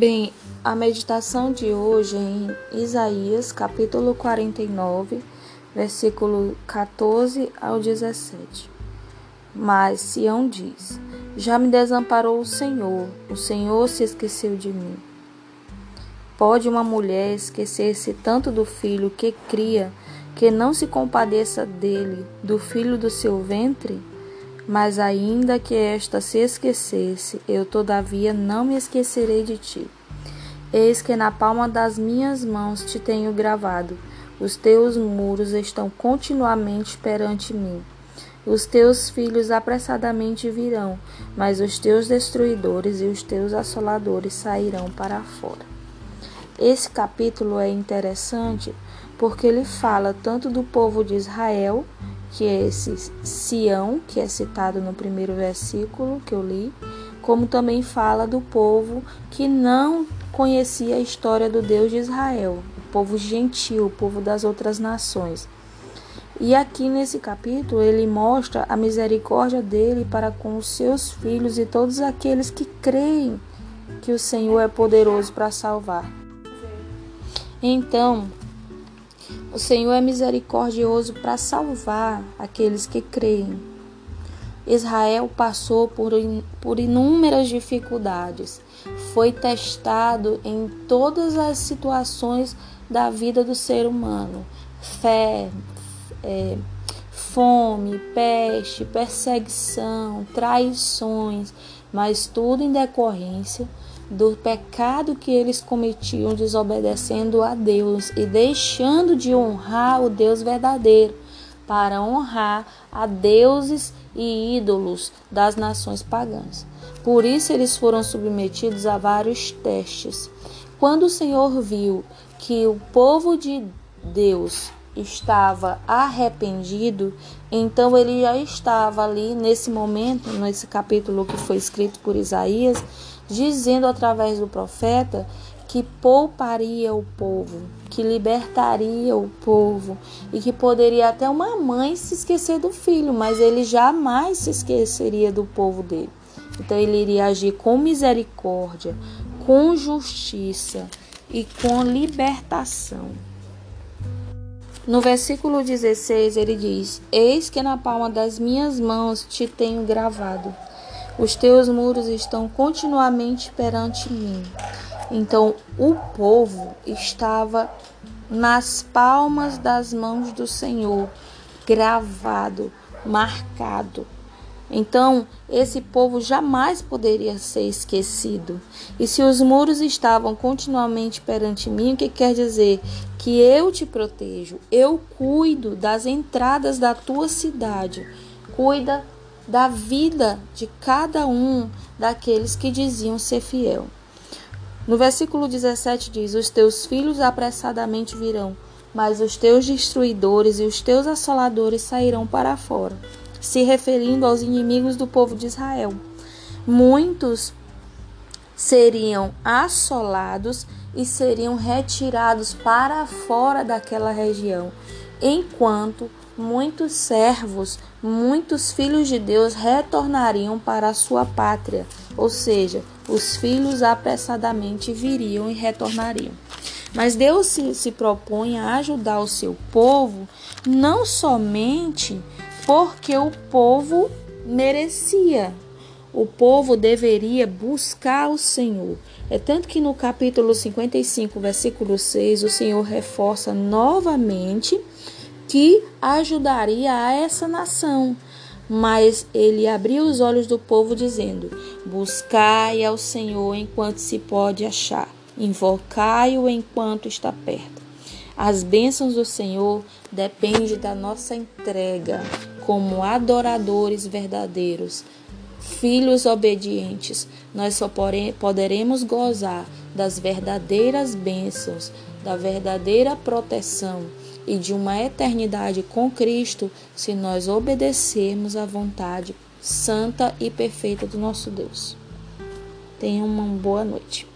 Bem, a meditação de hoje é em Isaías, capítulo 49, versículo 14 ao 17. Mas Sião diz: Já me desamparou o Senhor, o Senhor se esqueceu de mim. Pode uma mulher esquecer-se tanto do filho que cria, que não se compadeça dele, do filho do seu ventre? Mas ainda que esta se esquecesse, eu todavia não me esquecerei de ti. Eis que na palma das minhas mãos te tenho gravado. Os teus muros estão continuamente perante mim. Os teus filhos apressadamente virão, mas os teus destruidores e os teus assoladores sairão para fora. Esse capítulo é interessante porque ele fala tanto do povo de Israel que é esse Sião, que é citado no primeiro versículo que eu li, como também fala do povo que não conhecia a história do Deus de Israel, o povo gentil, o povo das outras nações. E aqui nesse capítulo ele mostra a misericórdia dele para com os seus filhos e todos aqueles que creem que o Senhor é poderoso para salvar. Então, o Senhor é misericordioso para salvar aqueles que creem. Israel passou por, por inúmeras dificuldades, foi testado em todas as situações da vida do ser humano: fé, é, fome, peste, perseguição, traições, mas tudo em decorrência do pecado que eles cometiam desobedecendo a Deus e deixando de honrar o Deus verdadeiro para honrar a deuses e ídolos das nações pagãs. Por isso eles foram submetidos a vários testes. Quando o Senhor viu que o povo de Deus estava arrependido, então ele já estava ali nesse momento, nesse capítulo que foi escrito por Isaías, dizendo através do profeta que pouparia o povo, que libertaria o povo e que poderia até uma mãe se esquecer do filho, mas ele jamais se esqueceria do povo dele. Então ele iria agir com misericórdia, com justiça e com libertação. No versículo 16 ele diz: Eis que na palma das minhas mãos te tenho gravado os teus muros estão continuamente perante mim. Então o povo estava nas palmas das mãos do Senhor, gravado, marcado. Então, esse povo jamais poderia ser esquecido. E se os muros estavam continuamente perante mim, o que quer dizer? Que eu te protejo, eu cuido das entradas da tua cidade, cuida da vida de cada um daqueles que diziam ser fiel. No versículo 17 diz: Os teus filhos apressadamente virão, mas os teus destruidores e os teus assoladores sairão para fora. Se referindo aos inimigos do povo de Israel. Muitos seriam assolados e seriam retirados para fora daquela região, enquanto muitos servos, muitos filhos de Deus retornariam para a sua pátria, ou seja, os filhos apressadamente viriam e retornariam. Mas Deus se, se propõe a ajudar o seu povo não somente porque o povo merecia, o povo deveria buscar o Senhor. É tanto que no capítulo 55, versículo 6, o Senhor reforça novamente que ajudaria a essa nação. Mas ele abriu os olhos do povo, dizendo: Buscai ao Senhor enquanto se pode achar, invocai-o enquanto está perto. As bênçãos do Senhor dependem da nossa entrega como adoradores verdadeiros, filhos obedientes. Nós só poderemos gozar das verdadeiras bênçãos, da verdadeira proteção e de uma eternidade com Cristo se nós obedecermos à vontade santa e perfeita do nosso Deus. Tenha uma boa noite.